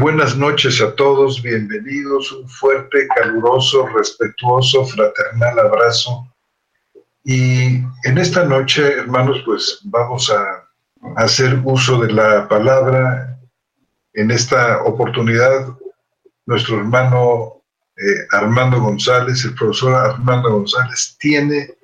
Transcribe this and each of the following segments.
Buenas noches a todos, bienvenidos, un fuerte, caluroso, respetuoso, fraternal abrazo. Y en esta noche, hermanos, pues vamos a hacer uso de la palabra. En esta oportunidad, nuestro hermano eh, Armando González, el profesor Armando González, tiene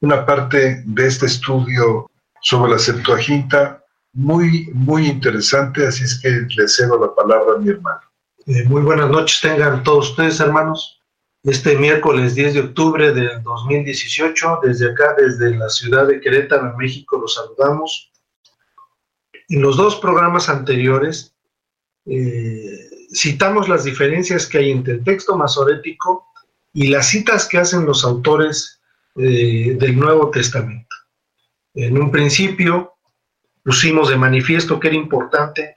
una parte de este estudio sobre la Septuaginta muy, muy interesante, así es que le cedo la palabra a mi hermano. Eh, muy buenas noches tengan todos ustedes, hermanos. Este miércoles 10 de octubre del 2018, desde acá, desde la ciudad de Querétaro, en México, los saludamos. En los dos programas anteriores eh, citamos las diferencias que hay entre el texto masorético y las citas que hacen los autores eh, del Nuevo Testamento. En un principio pusimos de manifiesto que era importante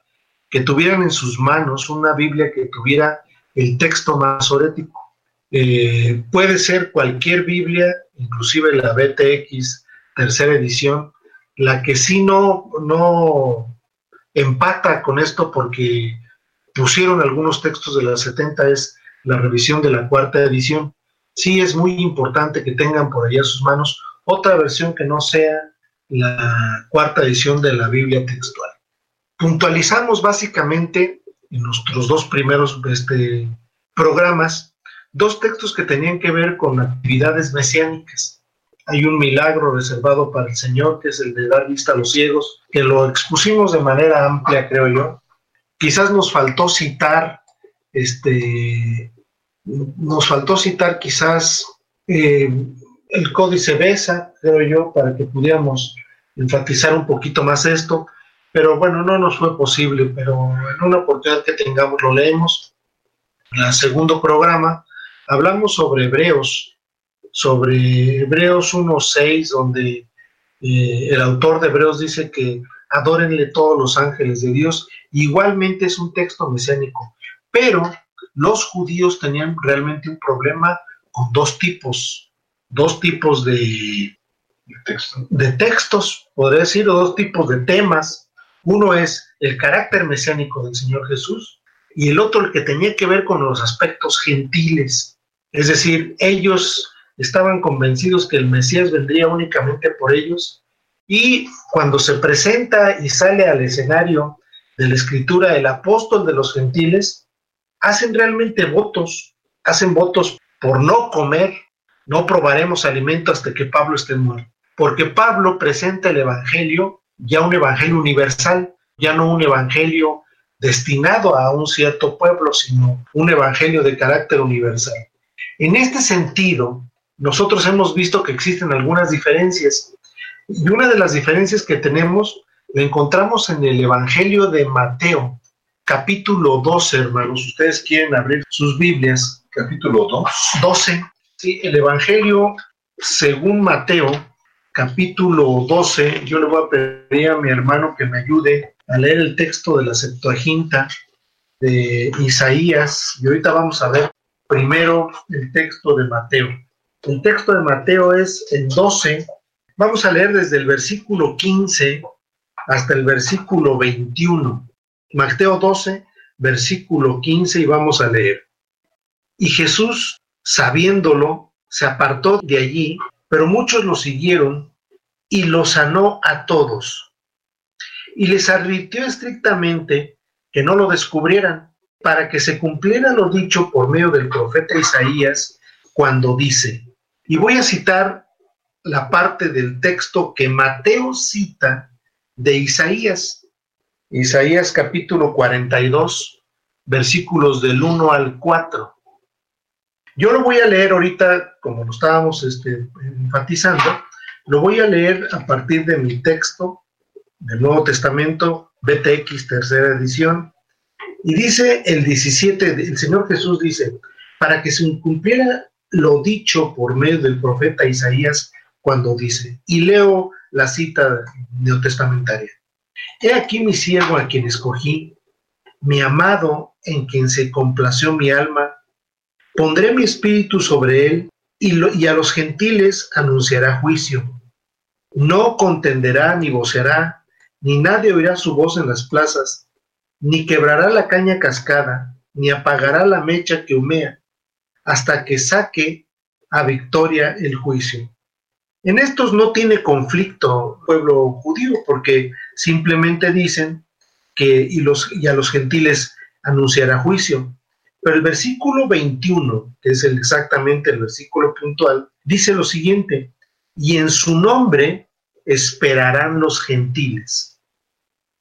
que tuvieran en sus manos una Biblia que tuviera el texto masorético. Eh, puede ser cualquier Biblia, inclusive la BTX tercera edición, la que sí no, no empata con esto porque pusieron algunos textos de la 70 es la revisión de la cuarta edición. Sí es muy importante que tengan por allá sus manos otra versión que no sea la cuarta edición de la Biblia textual. Puntualizamos básicamente en nuestros dos primeros este, programas dos textos que tenían que ver con actividades mesiánicas. Hay un milagro reservado para el Señor, que es el de dar vista a los ciegos, que lo expusimos de manera amplia, creo yo. Quizás nos faltó citar, este, nos faltó citar quizás eh, el códice BESA, creo yo, para que pudiéramos enfatizar un poquito más esto, pero bueno, no nos fue posible, pero en una oportunidad que tengamos lo leemos. En el segundo programa hablamos sobre Hebreos, sobre Hebreos 1.6, donde eh, el autor de Hebreos dice que adórenle todos los ángeles de Dios. Igualmente es un texto mesiánico, pero los judíos tenían realmente un problema con dos tipos dos tipos de, de textos, podría decir, o dos tipos de temas. Uno es el carácter mesiánico del Señor Jesús y el otro el que tenía que ver con los aspectos gentiles. Es decir, ellos estaban convencidos que el Mesías vendría únicamente por ellos y cuando se presenta y sale al escenario de la escritura el apóstol de los gentiles, hacen realmente votos, hacen votos por no comer no probaremos alimento hasta que Pablo esté muerto. Porque Pablo presenta el Evangelio ya un Evangelio universal, ya no un Evangelio destinado a un cierto pueblo, sino un Evangelio de carácter universal. En este sentido, nosotros hemos visto que existen algunas diferencias. Y una de las diferencias que tenemos la encontramos en el Evangelio de Mateo, capítulo 12, hermanos. Ustedes quieren abrir sus Biblias. Capítulo 2. 12. El Evangelio según Mateo, capítulo 12, yo le voy a pedir a mi hermano que me ayude a leer el texto de la Septuaginta de Isaías y ahorita vamos a ver primero el texto de Mateo. El texto de Mateo es el 12, vamos a leer desde el versículo 15 hasta el versículo 21. Mateo 12, versículo 15 y vamos a leer. Y Jesús sabiéndolo, se apartó de allí, pero muchos lo siguieron y lo sanó a todos. Y les advirtió estrictamente que no lo descubrieran, para que se cumpliera lo dicho por medio del profeta Isaías cuando dice, y voy a citar la parte del texto que Mateo cita de Isaías, Isaías capítulo 42, versículos del 1 al 4. Yo lo voy a leer ahorita, como lo estábamos este, enfatizando, lo voy a leer a partir de mi texto del Nuevo Testamento, BTX, tercera edición, y dice el 17, el Señor Jesús dice, para que se cumpliera lo dicho por medio del profeta Isaías cuando dice, y leo la cita neotestamentaria, he aquí mi siervo a quien escogí, mi amado en quien se complació mi alma, Pondré mi espíritu sobre él y, a los gentiles anunciará juicio. No contenderá ni voceará, ni nadie oirá su voz en las plazas, ni quebrará la caña cascada, ni apagará la mecha que humea, hasta que saque a victoria el juicio. En estos no tiene conflicto pueblo judío, porque simplemente dicen que y, y a los gentiles anunciará juicio. Pero el versículo 21, que es exactamente el versículo puntual, dice lo siguiente, y en su nombre esperarán los gentiles.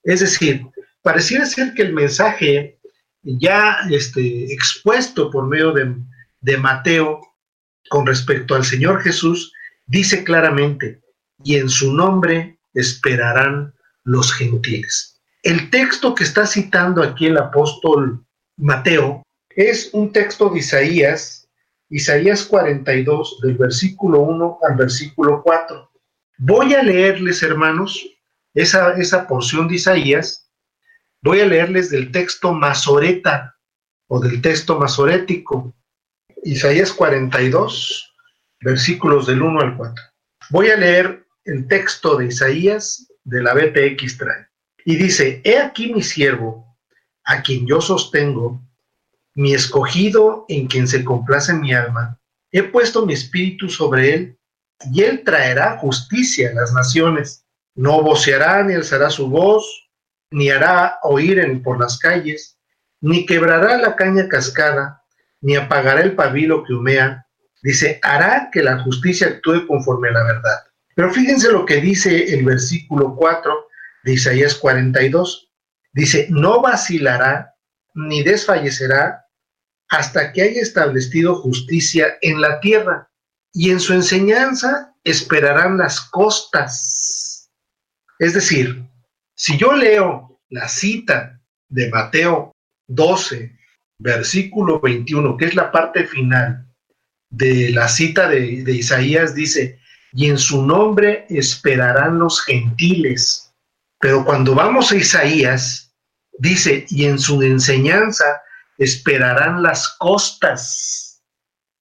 Es decir, pareciera ser que el mensaje ya este, expuesto por medio de Mateo con respecto al Señor Jesús dice claramente, y en su nombre esperarán los gentiles. El texto que está citando aquí el apóstol Mateo es un texto de Isaías, Isaías 42, del versículo 1 al versículo 4. Voy a leerles, hermanos, esa, esa porción de Isaías, voy a leerles del texto masoreta o del texto masorético. Isaías 42, versículos del 1 al 4. Voy a leer el texto de Isaías de la BTX Trae. Y dice, he aquí mi siervo, a quien yo sostengo, mi escogido en quien se complace mi alma. He puesto mi espíritu sobre él, y él traerá justicia a las naciones. No voceará ni alzará su voz, ni hará oír en, por las calles, ni quebrará la caña cascada, ni apagará el pabilo que humea, Dice, hará que la justicia actúe conforme a la verdad. Pero fíjense lo que dice el versículo 4 de Isaías 42. Dice, no vacilará ni desfallecerá hasta que haya establecido justicia en la tierra. Y en su enseñanza esperarán las costas. Es decir, si yo leo la cita de Mateo 12, versículo 21, que es la parte final, de la cita de, Isaías dice, y en su nombre esperarán los gentiles. Pero cuando vamos a Isaías, dice, y en su enseñanza esperarán las costas.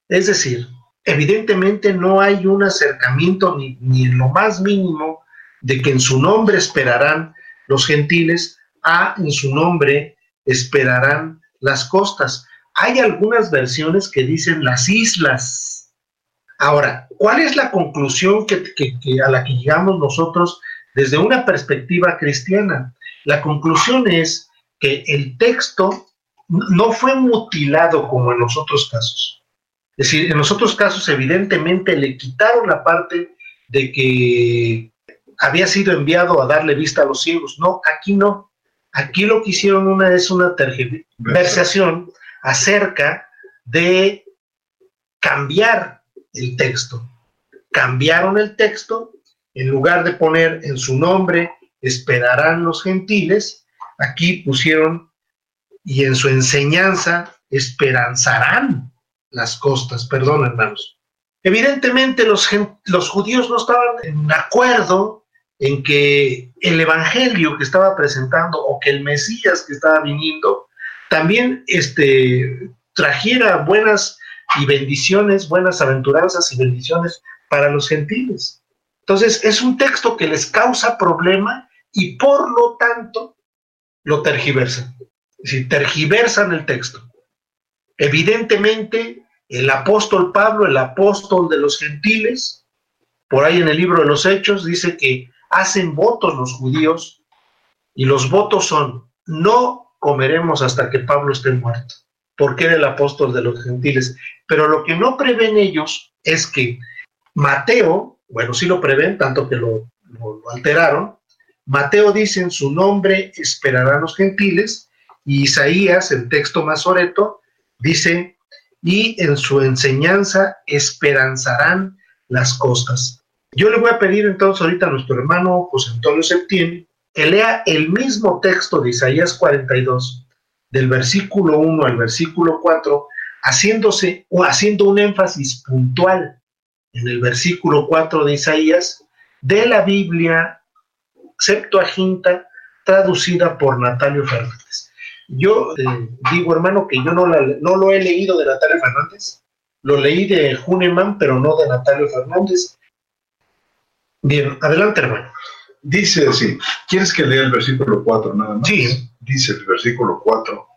Es decir, evidentemente no hay un acercamiento ni, ni en lo más mínimo de que en su nombre esperarán los gentiles, a en su nombre esperarán las costas. Hay algunas versiones que dicen las islas. Ahora, ¿cuál es la conclusión que, a la que llegamos nosotros desde una perspectiva cristiana? La conclusión es que el texto no fue mutilado como en los otros casos. Es decir, en los otros casos evidentemente le quitaron la parte de que había sido enviado a darle vista a los ciegos. No, aquí no. Aquí lo que hicieron una es una tergiversación acerca de cambiar el texto. Cambiaron el texto, en lugar de poner en su nombre, esperarán los gentiles, aquí pusieron, y en su enseñanza, esperanzarán las costas, perdón hermanos. Evidentemente los, los judíos no estaban en acuerdo en que el evangelio que estaba presentando o que el Mesías que estaba viniendo también este, trajera buenas y bendiciones, buenas aventuranzas y bendiciones para los gentiles. Entonces, es un texto que les causa problema y por lo tanto lo tergiversan. Es decir, tergiversan el texto. Evidentemente, el apóstol Pablo, el apóstol de los gentiles, por ahí en el libro de los Hechos, dice que hacen votos los judíos y los votos son no comeremos hasta que Pablo esté muerto, porque era el apóstol de los gentiles. Pero lo que no prevén ellos es que Mateo, bueno, sí lo prevén, tanto que lo, alteraron, Mateo dice en su nombre esperarán los gentiles, y Isaías, el texto masoreto, dice, y en su enseñanza esperanzarán las costas. Yo le voy a pedir entonces ahorita a nuestro hermano José Antonio Septién que lea el mismo texto de Isaías 42, del versículo 1 al versículo 4, haciéndose o haciendo un énfasis puntual en el versículo 4 de Isaías de la Biblia Septuaginta traducida por Natalio Fernández. Yo eh, digo, hermano, que yo no, no lo he leído de Natalio Fernández, lo leí de Huneman, pero no de Natalio Fernández. Bien, adelante, hermano. Dice así, ¿quieres que lea el versículo 4 nada más? Sí, dice el versículo 4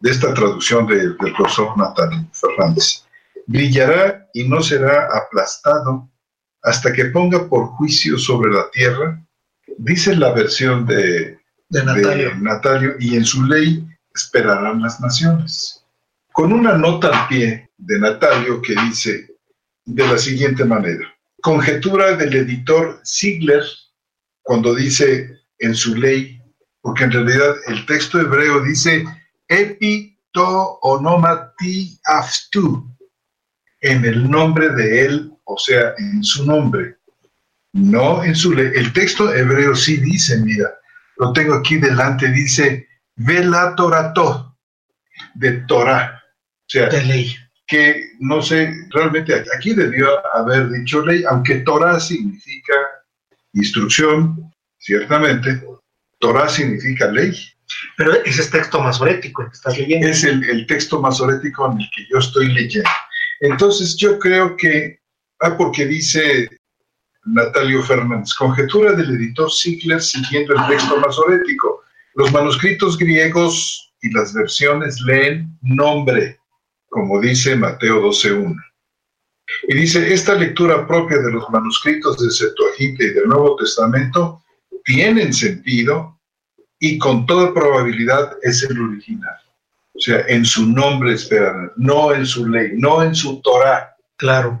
de esta traducción del profesor Natalio Fernández. Brillará y no será aplastado hasta que ponga por juicio sobre la tierra, dice la versión de, de Natalio, y en su ley esperarán las naciones. Con una nota al pie de Natalio que dice de la siguiente manera, conjetura del editor Ziegler cuando dice en su ley, porque en realidad el texto hebreo dice epi to onomati aftu, en el nombre de él, o sea, en su nombre, no en su ley. El texto hebreo sí dice, mira, lo tengo aquí delante, dice vela torato, de Torah, o sea, de ley. Que no sé, realmente aquí debió haber dicho ley, aunque Torah significa instrucción, ciertamente, Torah significa ley. Pero ese es texto masorético el que estás leyendo. Es el, texto masorético en el que yo estoy leyendo. Entonces yo creo que, ah, porque dice Natalio Fernández, conjetura del editor Ziegler siguiendo el texto masorético. Los manuscritos griegos y las versiones leen nombre, como dice Mateo 12.1. Y dice, esta lectura propia de los manuscritos de Septuaginta y del Nuevo Testamento tienen sentido y con toda probabilidad es el original. O sea, en su nombre esperan, no en su ley, no en su Torah. Claro.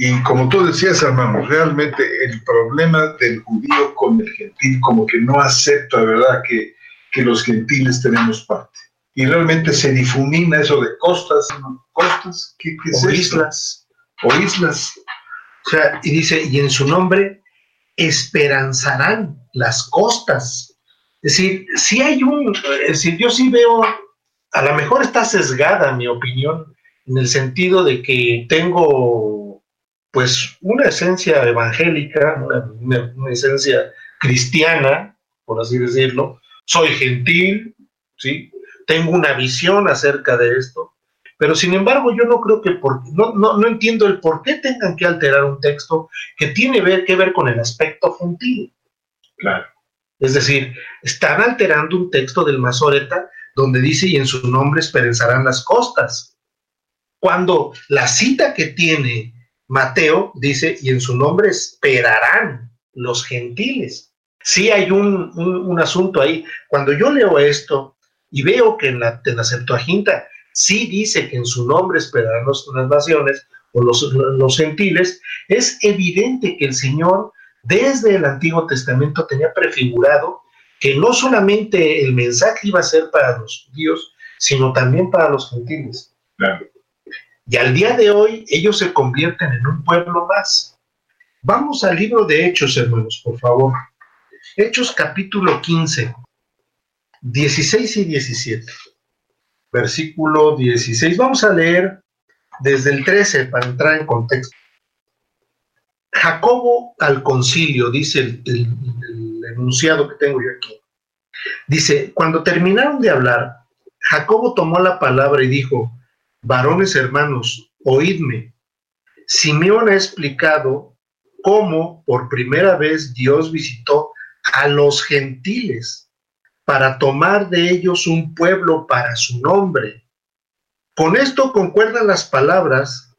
Y como tú decías, hermano, realmente el problema del judío con el gentil, como que no acepta, ¿verdad?, que, que los gentiles tenemos parte. Y realmente se difumina eso de costas, costas, ¿qué, es o islas. O islas. O sea, y dice, y en su nombre esperanzarán las costas. Es decir, si hay un, es decir, yo sí veo, a lo mejor está sesgada mi opinión, en el sentido de que tengo, pues, una esencia evangélica, una, una esencia cristiana, por así decirlo, soy gentil, ¿sí? Tengo una visión acerca de esto, pero sin embargo, yo no creo que por, no, no, no, entiendo el por qué tengan que alterar un texto que tiene ver, que ver con el aspecto gentil. Claro. Es decir, están alterando un texto del Mazoreta donde dice, y en su nombre esperanzarán las costas. Cuando la cita que tiene Mateo dice, y en su nombre esperarán los gentiles. Sí hay un, un, asunto ahí. Cuando yo leo esto y veo que en la, en la Septuaginta sí dice que en su nombre esperarán las naciones o los, los gentiles, es evidente que el Señor desde el Antiguo Testamento tenía prefigurado que no solamente el mensaje iba a ser para los judíos, sino también para los gentiles. Y al día de hoy ellos se convierten en un pueblo más. Vamos al libro de Hechos, hermanos, por favor. Hechos capítulo 15, 16 y 17 versículo 16. Vamos a leer desde el 13 para entrar en contexto. Jacobo al concilio, dice el, enunciado que tengo yo aquí. Dice, cuando terminaron de hablar, Jacobo tomó la palabra y dijo, varones hermanos, oídme. Simeón ha explicado cómo por primera vez Dios visitó a los gentiles para tomar de ellos un pueblo para su nombre. Con esto concuerdan las palabras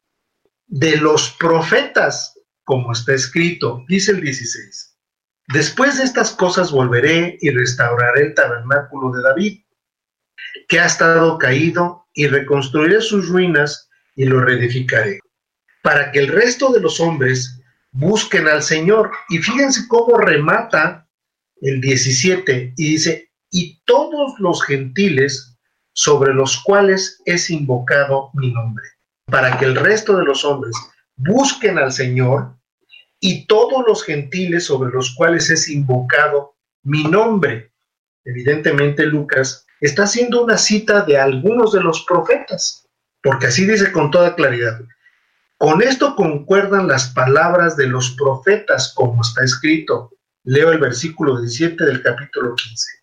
de los profetas, como está escrito, dice el 16. Después de estas cosas volveré y restauraré el tabernáculo de David, que ha estado caído, y reconstruiré sus ruinas y lo reedificaré, para que el resto de los hombres busquen al Señor. Y fíjense cómo remata el 17 y dice, y todos los gentiles sobre los cuales es invocado mi nombre, para que el resto de los hombres busquen al Señor y todos los gentiles sobre los cuales es invocado mi nombre. Evidentemente Lucas está haciendo una cita de algunos de los profetas, porque así dice con toda claridad. Con esto concuerdan las palabras de los profetas, como está escrito. Leo el versículo 17 del capítulo 15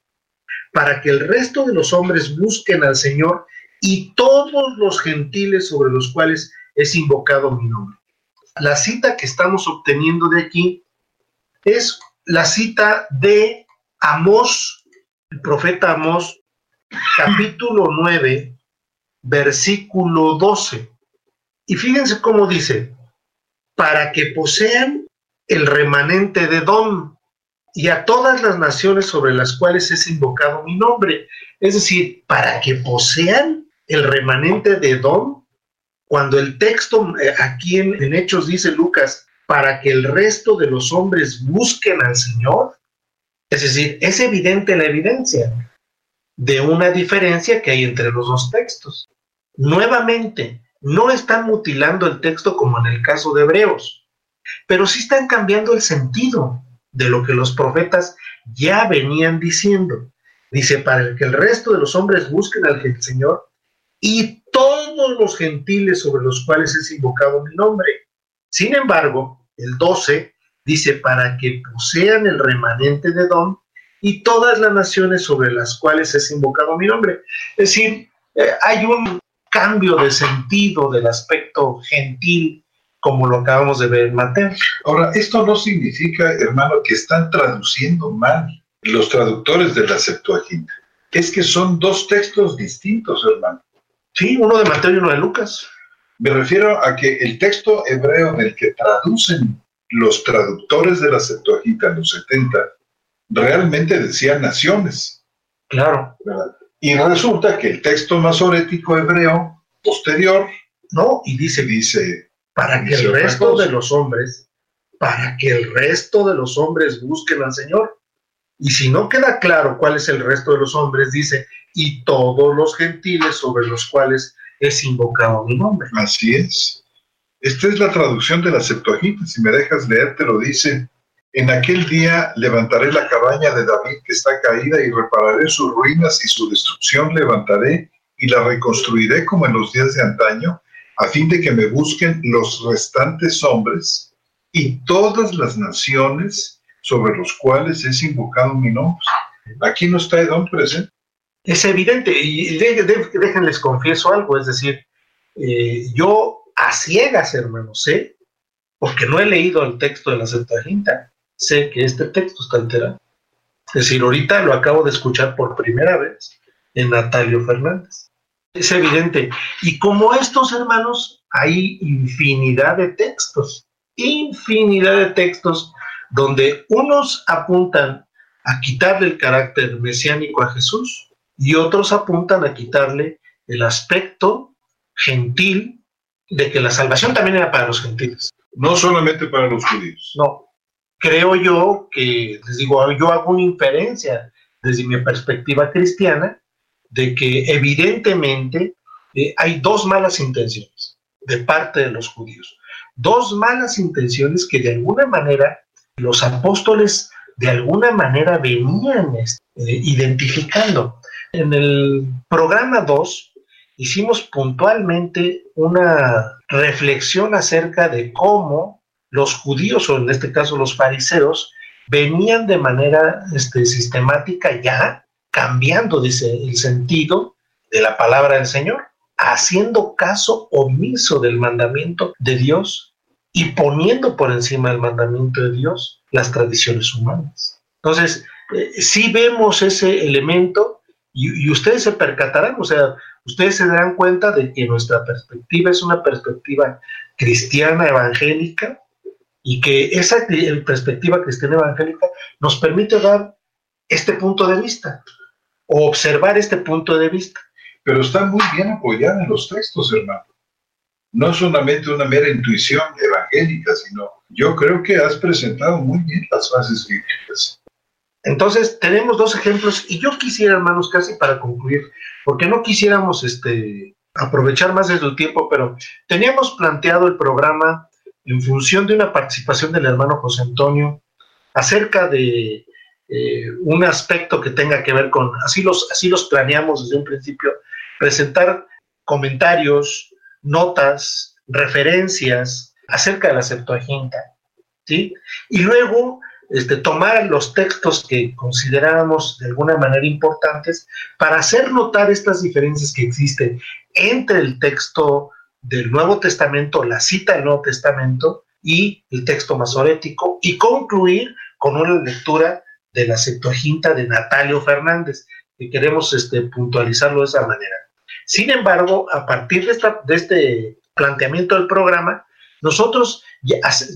para que el resto de los hombres busquen al Señor y todos los gentiles sobre los cuales es invocado mi nombre. La cita que estamos obteniendo de aquí es la cita de Amós, el profeta Amós, capítulo 9, versículo 12. Y fíjense cómo dice, para que posean el remanente de Don y a todas las naciones sobre las cuales es invocado mi nombre. Es decir, para que posean el remanente de Don, cuando el texto eh, aquí en, en Hechos dice Lucas, para que el resto de los hombres busquen al Señor, es decir, es evidente la evidencia de una diferencia que hay entre los dos textos. Nuevamente, no están mutilando el texto como en el caso de Hebreos, pero sí están cambiando el sentido de lo que los profetas ya venían diciendo. Dice, para que el resto de los hombres busquen al Señor y todos los gentiles sobre los cuales es invocado mi nombre. Sin embargo, el 12 dice, para que posean el remanente de Don y todas las naciones sobre las cuales es invocado mi nombre. Es decir, eh, hay un cambio de sentido del aspecto gentil, como lo acabamos de ver en Mateo. Ahora, esto no significa, hermano, que están traduciendo mal los traductores de la Septuaginta. Es que son dos textos distintos, hermano. Sí, uno de Mateo y uno de Lucas. Me refiero a que el texto hebreo en el que traducen los traductores de la Septuaginta en los 70 realmente decía naciones. Claro. Y resulta que el texto masorético hebreo posterior, no, y dice, dice, para que el resto de los hombres, para que el resto de los hombres busquen al Señor. Y si no queda claro cuál es el resto de los hombres, dice, y todos los gentiles sobre los cuales es invocado mi nombre. Así es. Esta es la traducción de la Septuaginta. Si me dejas leer, te lo dice en aquel día levantaré la cabaña de David que está caída y repararé sus ruinas y su destrucción levantaré y la reconstruiré como en los días de antaño, a fin de que me busquen los restantes hombres y todas las naciones sobre los cuales es invocado mi nombre. Aquí no está Edom presente. Es evidente, y déjenles confieso algo, es decir, eh, yo a ciegas, hermanos, sé, porque no he leído el texto de la Septuaginta, sé que este texto está enterado. Es decir, ahorita lo acabo de escuchar por primera vez en Natalio Fernández. Es evidente. Y como estos hermanos, hay infinidad de textos, infinidad de textos donde unos apuntan a quitarle el carácter mesiánico a Jesús y otros apuntan a quitarle el aspecto gentil de que la salvación también era para los gentiles. No solamente para los judíos. No, creo yo que, les digo, yo hago una inferencia desde mi perspectiva cristiana de que evidentemente eh, hay dos malas intenciones de parte de los judíos. Dos malas intenciones que de alguna manera los apóstoles de alguna manera venían este, identificando. En el programa 2 hicimos puntualmente una reflexión acerca de cómo los judíos, o en este caso los fariseos, venían de manera este, sistemática ya cambiando dice, el sentido de la palabra del Señor, haciendo caso omiso del mandamiento de Dios y poniendo por encima del mandamiento de Dios las tradiciones humanas. Entonces, eh, si vemos ese elemento y, y, ustedes se percatarán, o sea, ustedes se darán cuenta de que nuestra perspectiva es una perspectiva cristiana evangélica, y que esa perspectiva cristiana evangélica nos permite dar este punto de vista o observar este punto de vista. Pero está muy bien apoyada en los textos, hermano. No solamente una mera intuición evangélica, sino yo creo que has presentado muy bien las bases bíblicas. Entonces, tenemos dos ejemplos y yo quisiera, hermanos, casi para concluir, porque no quisiéramos este, aprovechar más de su tiempo, pero teníamos planteado el programa en función de una participación del hermano José Antonio acerca de eh, un aspecto que tenga que ver con, así los, así los planeamos desde un principio, presentar comentarios, notas, referencias acerca de la Septuaginta, ¿sí? Y luego este, tomar los textos que consideramos de alguna manera importantes para hacer notar estas diferencias que existen entre el texto del Nuevo Testamento, la cita del Nuevo Testamento y el texto masorético, y concluir con una lectura de la Septuaginta de Natalio Fernández, que queremos este, puntualizarlo de esa manera. Sin embargo, a partir de, esta, de este planteamiento del programa, nosotros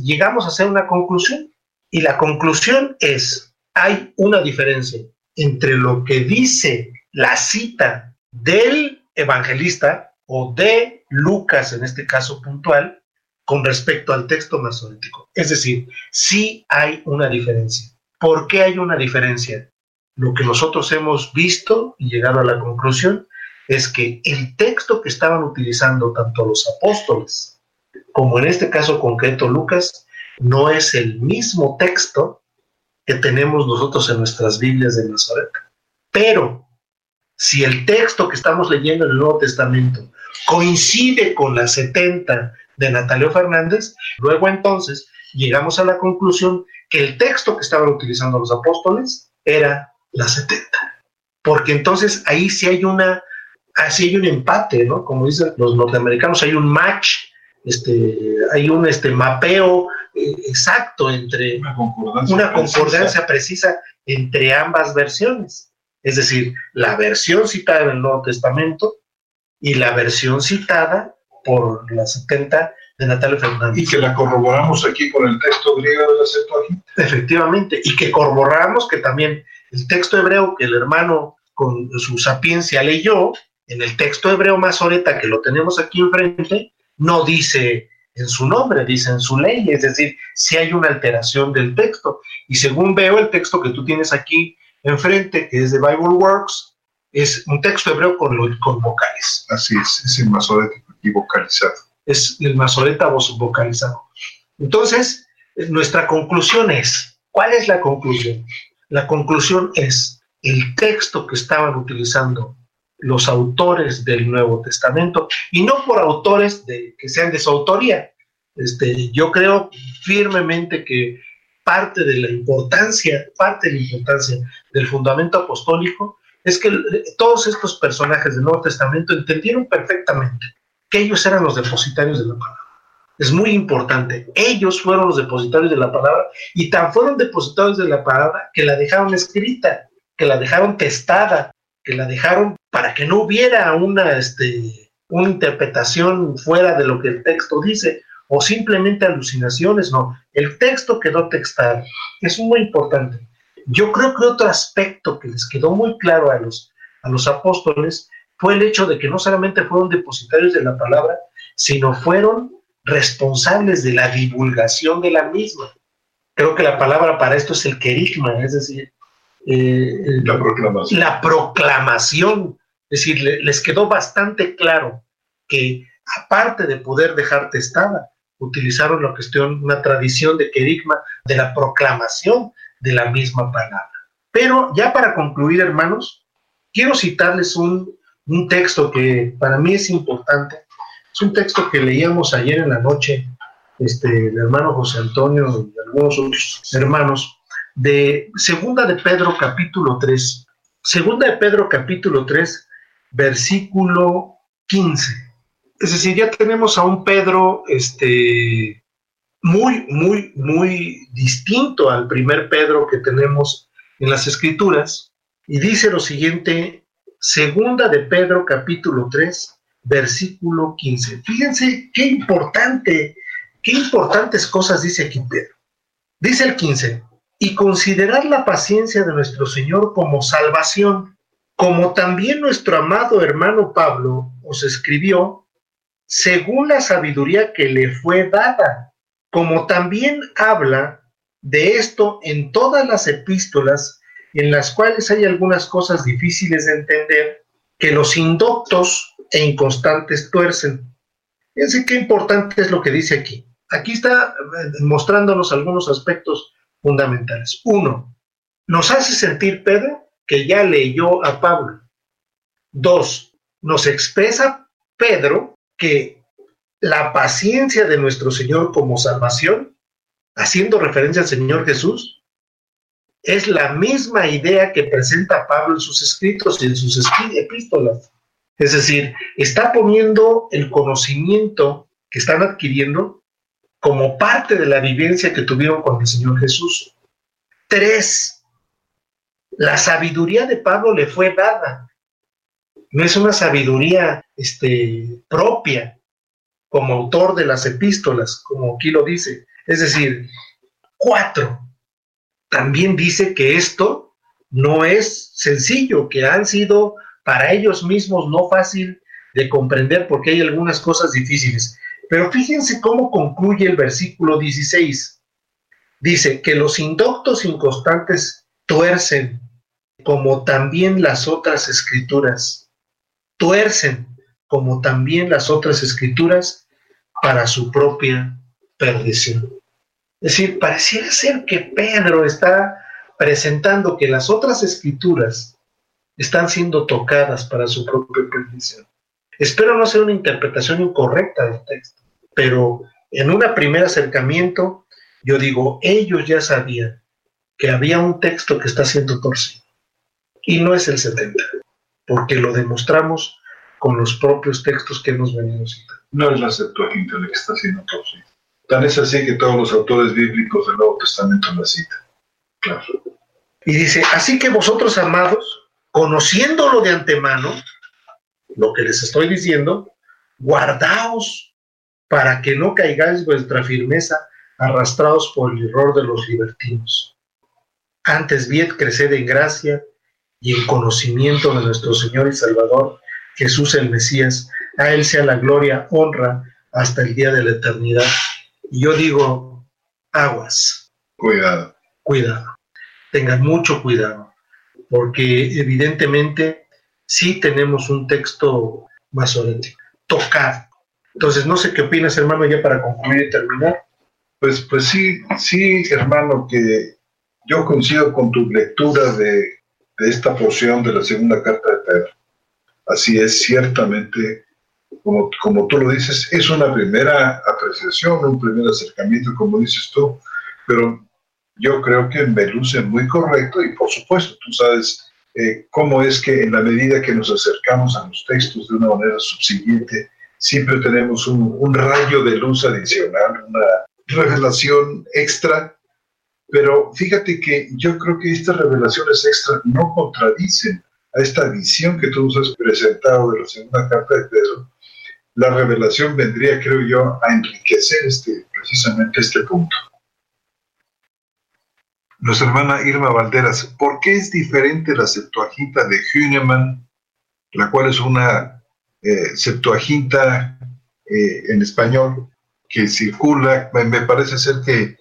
llegamos a hacer una conclusión y la conclusión es, hay una diferencia entre lo que dice la cita del evangelista o de Lucas en este caso puntual con respecto al texto masorético. Es decir, sí hay una diferencia. ¿Por qué hay una diferencia? Lo que nosotros hemos visto y llegado a la conclusión es que el texto que estaban utilizando tanto los apóstoles como en este caso concreto Lucas no es el mismo texto que tenemos nosotros en nuestras Biblias de Nazaret. Pero si el texto que estamos leyendo en el Nuevo Testamento coincide con la 70 de Natalio Fernández, luego entonces llegamos a la conclusión que el texto que estaban utilizando los apóstoles era la 70. Porque entonces ahí sí hay una, así hay un empate, ¿no? Como dicen los norteamericanos, hay un match, este, hay un este, mapeo eh, exacto entre una concordancia, una concordancia precisa entre ambas versiones. Es decir, la versión citada en el Nuevo Testamento y la versión citada por la 70 de Natalia Fernández. Y que la corroboramos aquí con el texto griego de la Septuaginta. Efectivamente, y que corroboramos que también el texto hebreo que el hermano con su sapiencia leyó, en el texto hebreo masoreta que lo tenemos aquí enfrente, no dice en su nombre, dice en su ley, es decir, si hay una alteración del texto. Y según veo el texto que tú tienes aquí enfrente, que es de Bible Works, es un texto hebreo con, con vocales. Así es, es el masoreta y vocalizado. Es el masoreta vocalizado. Entonces, nuestra conclusión es, ¿cuál es la conclusión? La conclusión es, el texto que estaban utilizando los autores del Nuevo Testamento, y no por autores de, que sean de su autoría. Este, yo creo firmemente que parte de la importancia, parte de la importancia del fundamento apostólico es que todos estos personajes del Nuevo Testamento entendieron perfectamente que ellos eran los depositarios de la palabra. Es muy importante. Ellos fueron los depositarios de la palabra y tan fueron depositarios de la palabra que la dejaron escrita, que la dejaron testada, que la dejaron para que no hubiera una, este, una interpretación fuera de lo que el texto dice o simplemente alucinaciones, no. El texto quedó textado. Es muy importante. Yo creo que otro aspecto que les quedó muy claro a los, a los apóstoles fue el hecho de que no solamente fueron depositarios de la palabra, sino fueron responsables de la divulgación de la misma. Creo que la palabra para esto es el querigma, es decir, eh, la, proclamación. la proclamación. Es decir, les quedó bastante claro que aparte de poder dejar testada, utilizaron la cuestión, una tradición de querigma, de la proclamación de la misma palabra. Pero ya para concluir, hermanos, quiero citarles un, un texto que para mí es importante. Es un texto que leíamos ayer en la noche, este, el hermano José Antonio y algunos otros hermanos, de Segunda de Pedro capítulo 3. Segunda de Pedro capítulo 3, versículo 15. Es decir, ya tenemos a un Pedro este, muy, muy, muy distinto al primer Pedro que tenemos en las Escrituras. Y dice lo siguiente, segunda de Pedro capítulo 3, versículo 15. Fíjense qué importante, qué importantes cosas dice aquí Pedro. Dice el 15, y considerar la paciencia de nuestro Señor como salvación, como también nuestro amado hermano Pablo os escribió, según la sabiduría que le fue dada como también habla de esto en todas las epístolas en las cuales hay algunas cosas difíciles de entender que los indoctos e inconstantes tuercen. Fíjense qué importante es lo que dice aquí. Aquí está eh, mostrándonos algunos aspectos fundamentales. Uno, nos hace sentir Pedro que ya leyó a Pablo. Dos, nos expresa Pedro que la paciencia de nuestro Señor como salvación, haciendo referencia al Señor Jesús, es la misma idea que presenta Pablo en sus escritos y en sus epístolas. Es decir, está poniendo el conocimiento que están adquiriendo como parte de la vivencia que tuvieron con el Señor Jesús. Tres, La sabiduría de Pablo le fue dada. No es una sabiduría este, propia como autor de las epístolas, como aquí lo dice. Es decir, cuatro. También dice que esto no es sencillo, que han sido para ellos mismos no fácil de comprender porque hay algunas cosas difíciles. Pero fíjense cómo concluye el versículo 16. Dice que los indoctos inconstantes tuercen como también las otras escrituras. Tuercen como también las otras escrituras para su propia perdición. Es decir, pareciera ser que Pedro está presentando que las otras escrituras están siendo tocadas para su propia perdición. Espero no ser una interpretación incorrecta del texto, pero en un primer acercamiento yo digo, ellos ya sabían que había un texto que está siendo torcido y no es el 70, porque lo demostramos con los propios textos que hemos venido citando. No es la Septuaginta la que está siendo torcido. Tan es así que todos los autores bíblicos del Nuevo Testamento la citan. Claro. Y dice, así que vosotros, amados, conociéndolo de antemano, lo que les estoy diciendo, guardaos para que no caigáis vuestra firmeza arrastrados por el error de los libertinos. Antes bien, creced en gracia y en conocimiento de nuestro Señor y Salvador, Jesús el Mesías. A Él sea la gloria, honra, hasta el día de la eternidad. Y yo digo, aguas. Cuidado. Cuidado. Tengan mucho cuidado, porque evidentemente sí tenemos un texto masorético, tocado. Entonces, no sé qué opinas, hermano, ya para concluir y terminar. Pues, pues sí, sí, hermano, que yo coincido con tu lectura de, de esta porción de la segunda carta de Pedro. Así es, ciertamente, como, como tú lo dices, es una primera apreciación, un primer acercamiento, como dices tú, pero yo creo que me luce muy correcto y por supuesto, tú sabes eh, cómo es que en la medida que nos acercamos a los textos de una manera subsiguiente, siempre tenemos un, rayo de luz adicional, una revelación extra, pero fíjate que yo creo que estas revelaciones extra no contradicen a esta visión que tú nos has presentado de la segunda carta de Pedro. La revelación vendría, creo yo, a enriquecer este, precisamente este punto nuestra hermana Irma Valderas, ¿por qué es diferente la Septuaginta de Hünemann, la cual es una eh, Septuaginta eh, en español que circula? Me, parece ser que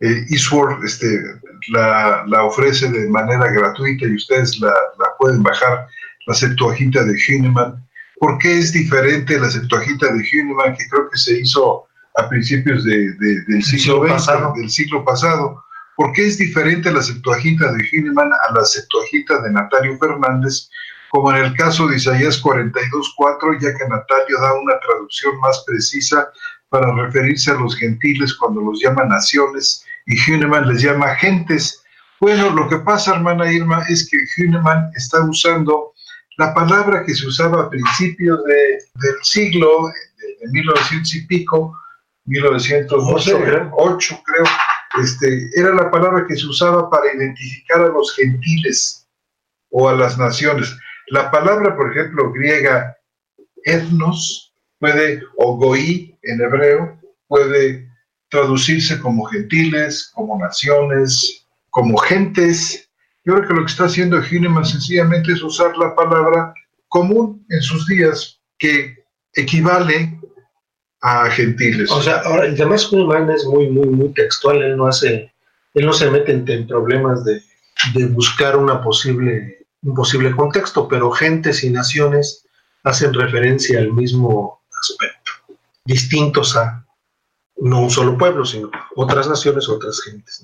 eh, Eastward este, la, ofrece de manera gratuita y ustedes la, pueden bajar, la Septuaginta de Hünemann. ¿Por qué es diferente la Septuaginta de Hünemann, que creo que se hizo a principios del siglo, pasado. del siglo pasado? ¿Por qué es diferente la Septuaginta de Hünemann a la Septuaginta de Natalio Fernández? Como en el caso de Isaías 42.4, ya que Natalio da una traducción más precisa para referirse a los gentiles cuando los llama naciones y Hünemann les llama gentes. Bueno, lo que pasa, hermana Irma, es que Hünemann está usando la palabra que se usaba a principios del siglo, de, 1900 y pico, 1908 creo, este, era la palabra que se usaba para identificar a los gentiles o a las naciones. La palabra, por ejemplo, griega etnos puede, o goí en hebreo, puede traducirse como gentiles, como naciones, como gentes. Yo creo que lo que está haciendo Hünemann sencillamente es usar la palabra común en sus días, que equivale a gentiles. O sea, ahora, además Human es muy, muy, muy textual, él no hace, él no se mete en, problemas de, de, buscar una posible, un posible contexto, pero gentes y naciones hacen referencia al mismo aspecto, distintos a no un solo pueblo, sino otras naciones, otras gentes.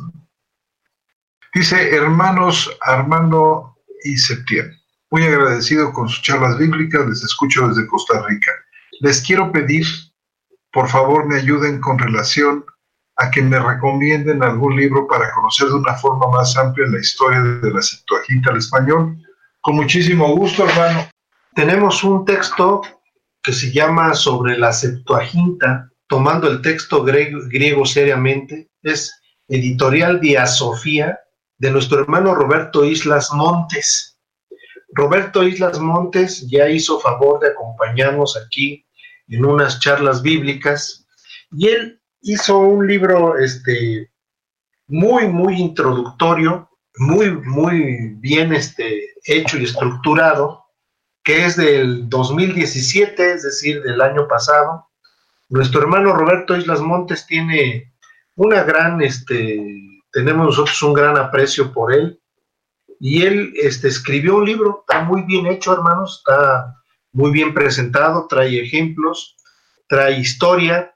Dice, hermanos Armando y Septiembre, muy agradecido con sus charlas bíblicas, les escucho desde Costa Rica. Les quiero pedir por favor me ayuden con relación a que me recomienden algún libro para conocer de una forma más amplia la historia de la Septuaginta al español. Con muchísimo gusto, hermano. Tenemos un texto que se llama Sobre la Septuaginta, tomando el texto griego, seriamente. Es editorial Sofía de nuestro hermano Roberto Islas Montes. Roberto Islas Montes ya hizo favor de acompañarnos aquí en unas charlas bíblicas y él hizo un libro este, muy, muy introductorio, muy, muy bien este, hecho y estructurado, que es del 2017, es decir, del año pasado. Nuestro hermano Roberto Islas Montes tiene una gran, este, tenemos nosotros un gran aprecio por él. Y él este, escribió un libro, está muy bien hecho, hermanos, está muy bien presentado, trae ejemplos, trae historia,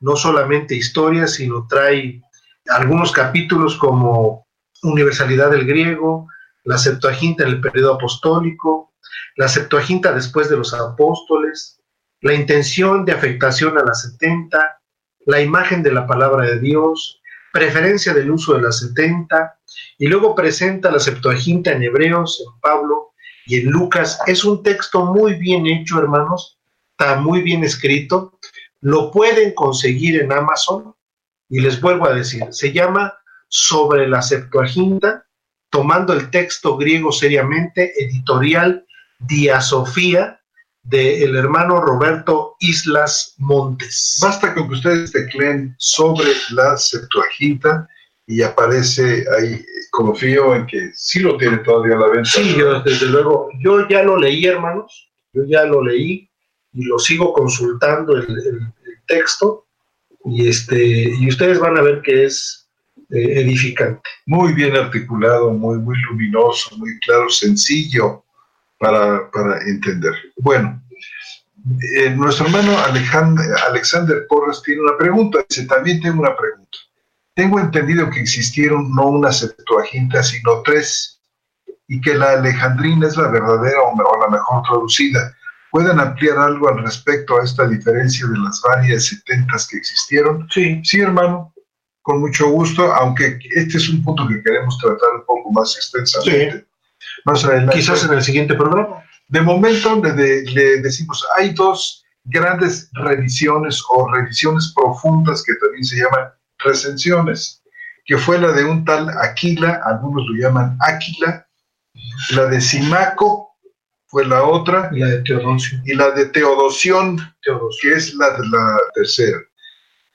no solamente historia, sino trae algunos capítulos como universalidad del griego, la Septuaginta en el periodo apostólico, la Septuaginta después de los apóstoles, la intención de afectación a la 70, la imagen de la palabra de Dios, preferencia del uso de la 70, y luego presenta la Septuaginta en Hebreos, en Pablo y en Lucas. Es un texto muy bien hecho, hermanos, está muy bien escrito. Lo pueden conseguir en Amazon y les vuelvo a decir, se llama Sobre la Septuaginta, tomando el texto griego seriamente, editorial Diasofía, del hermano Roberto Islas Montes. Basta con que ustedes tecleen sobre la Septuaginta y aparece ahí. Confío en que sí lo tiene todavía a la venta. Sí, yo, desde luego. Yo ya lo leí, hermanos. Yo ya lo leí y lo sigo consultando el, el texto y, este, y ustedes van a ver que es eh, edificante. Muy bien articulado, muy, muy luminoso, muy claro, sencillo para, para entender. Bueno, eh, nuestro hermano Alejandro, Alexander Porras tiene una pregunta. Dice, también tengo una pregunta. Tengo entendido que existieron no una Septuaginta, sino tres, y que la Alejandrina es la verdadera o la mejor traducida. ¿Pueden ampliar algo al respecto a esta diferencia de las varias setentas que existieron? Sí. Sí, hermano, con mucho gusto, aunque este es un punto que queremos tratar un poco más extensamente. Quizás en el siguiente programa. De momento le, le decimos, hay dos grandes revisiones o revisiones profundas que también se llaman recensiones, que fue la de un tal Aquila, algunos lo llaman Aquila, la de Simaco, fue la otra. Y la de Teodosio. Y la de Teodosión, que es la de la tercera.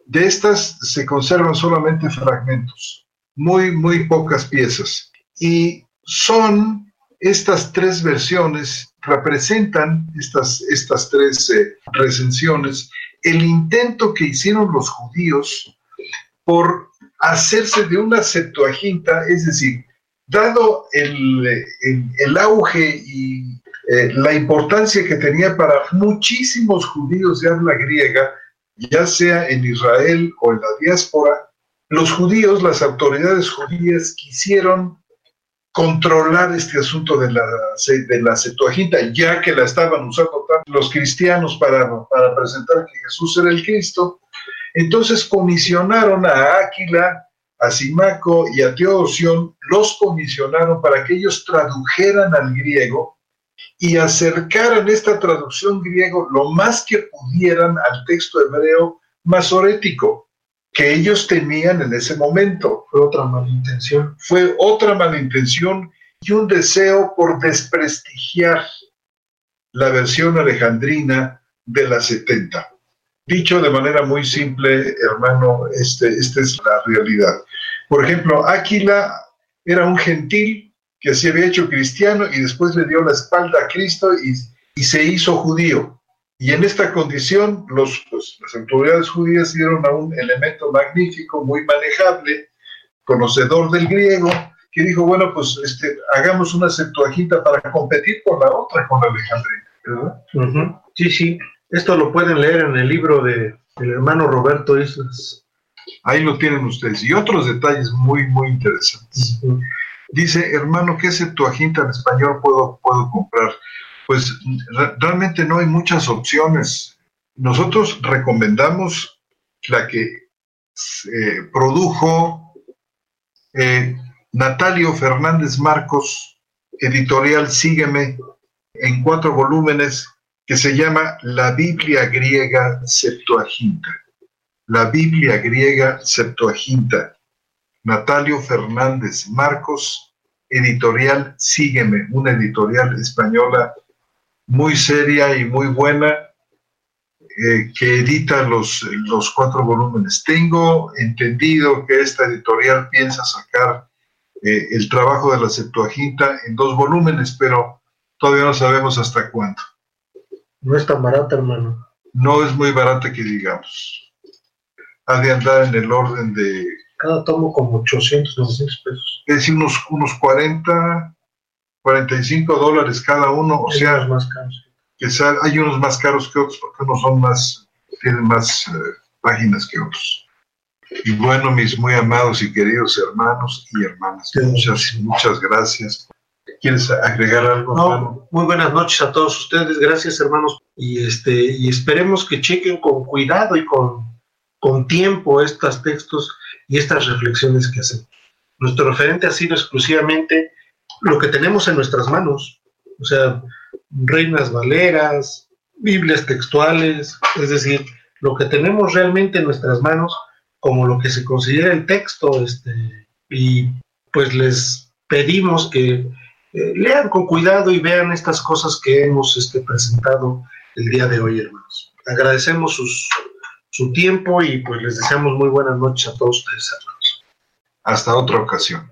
De estas se conservan solamente fragmentos, muy, muy pocas piezas. Y son estas tres versiones, representan estas, estas tres eh, recensiones, el intento que hicieron los judíos por hacerse de una Septuaginta, es decir, dado el, el, auge y eh, la importancia que tenía para muchísimos judíos de habla griega, ya sea en Israel o en la diáspora, los judíos, las autoridades judías quisieron controlar este asunto de la, de la ya que la estaban usando los cristianos para, para presentar que Jesús era el Cristo. Entonces comisionaron a Áquila, a Simaco y a Teodosión, los comisionaron para que ellos tradujeran al griego y acercaran esta traducción griego lo más que pudieran al texto hebreo masorético que ellos tenían en ese momento. Fue otra malintención. Fue otra malintención y un deseo por desprestigiar la versión alejandrina de la 70. Dicho de manera muy simple, hermano, este, esta es la realidad. Por ejemplo, Aquila era un gentil que se había hecho cristiano y después le dio la espalda a Cristo y, se hizo judío. Y en esta condición, los, pues, las autoridades judías dieron a un elemento magnífico, muy manejable, conocedor del griego, que dijo, bueno, pues este, hagamos una Septuaginta para competir con la otra, con la Alejandría. Sí, sí. Esto lo pueden leer en el libro de, del hermano Roberto Islas. Ahí lo tienen ustedes. Y otros detalles muy, muy interesantes. Dice, hermano, ¿qué Septuaginta en español puedo, puedo comprar? Pues realmente no hay muchas opciones. Nosotros recomendamos la que eh, produjo eh, Natalio Fernández Marcos, editorial Sígueme, en cuatro volúmenes, que se llama La Biblia griega Septuaginta. La Biblia griega Septuaginta Natalio Fernández Marcos, editorial Sígueme, una editorial española muy seria y muy buena, eh, que edita los, los cuatro volúmenes. Tengo entendido que esta editorial piensa sacar eh, el trabajo de la Septuaginta en dos volúmenes, pero todavía no sabemos hasta cuándo. No es tan barata, hermano. No es muy barata que digamos. Ha de andar en el orden de... Cada tomo como 800, 900 pesos. Es decir, unos, unos 40, 45 dólares cada uno, o sea... más caros hay unos más caros que otros porque unos son más, tienen más eh, páginas que otros. Y bueno, mis muy amados y queridos hermanos y hermanas, muchas, muchas gracias. ¿Quieres agregar algo? No, muy buenas noches a todos ustedes, gracias hermanos. Y, este, y esperemos que chequen con cuidado y con, con tiempo estos textos y estas reflexiones que hacen. Nuestro referente ha sido exclusivamente lo que tenemos en nuestras manos. O sea, reinas valeras, Biblias textuales, es decir, lo que tenemos realmente en nuestras manos como lo que se considera el texto, este, y pues les pedimos que eh, lean con cuidado y vean estas cosas que hemos este, presentado el día de hoy, hermanos. Agradecemos su tiempo y pues les deseamos muy buenas noches a todos ustedes, hermanos. Hasta otra ocasión.